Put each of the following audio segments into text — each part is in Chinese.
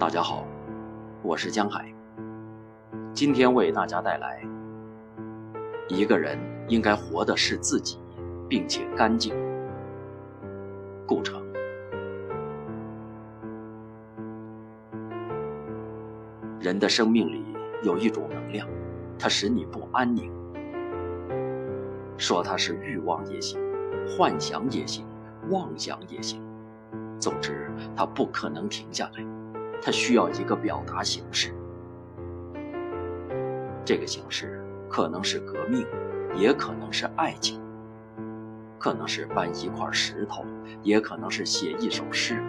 大家好，我是江海。今天为大家带来：一个人应该活的是自己，并且干净。顾城。人的生命里有一种能量，它使你不安宁。说它是欲望也行，幻想也行，妄想也行。总之，它不可能停下来。它需要一个表达形式。这个形式可能是革命，也可能是爱情，可能是搬一块石头，也可能是写一首诗。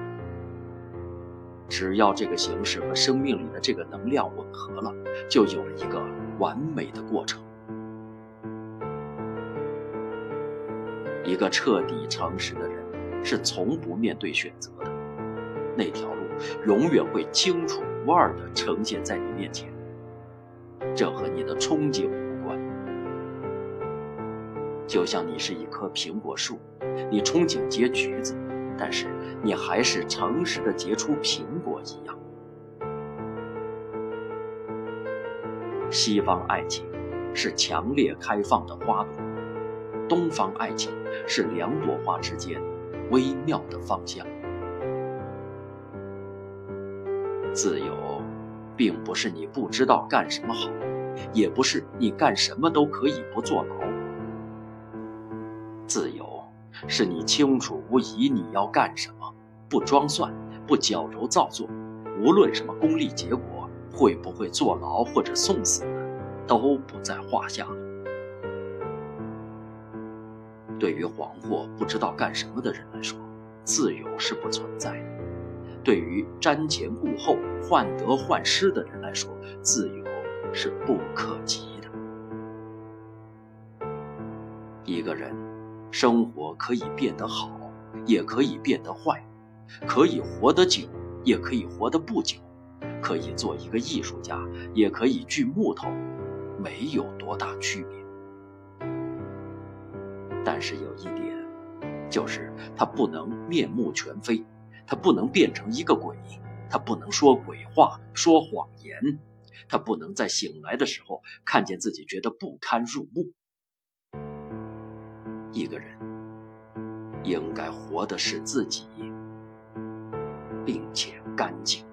只要这个形式和生命里的这个能量吻合了，就有了一个完美的过程。一个彻底诚实的人是从不面对选择的，那条路永远会清楚无二地呈现在你面前。这和你的憧憬无关，就像你是一棵苹果树，你憧憬结橘子，但是你还是诚实的结出苹果一样。西方爱情是强烈开放的花朵，东方爱情是两朵花之间微妙的芳香。自由。并不是你不知道干什么好，也不是你干什么都可以不坐牢。自由是你清楚无疑你要干什么，不装蒜，不矫揉造作，无论什么功利结果，会不会坐牢或者送死，都不在话下。对于惶惑不知道干什么的人来说，自由是不存在的。对于瞻前顾后、患得患失的人来说，自由是不可及的。一个人生活可以变得好，也可以变得坏，可以活得久，也可以活得不久，可以做一个艺术家，也可以锯木头，没有多大区别。但是有一点，就是他不能面目全非。他不能变成一个鬼他不能说鬼话说谎言他不能在醒来的时候看见自己觉得不堪入目。一个人应该活的是自己并且干净。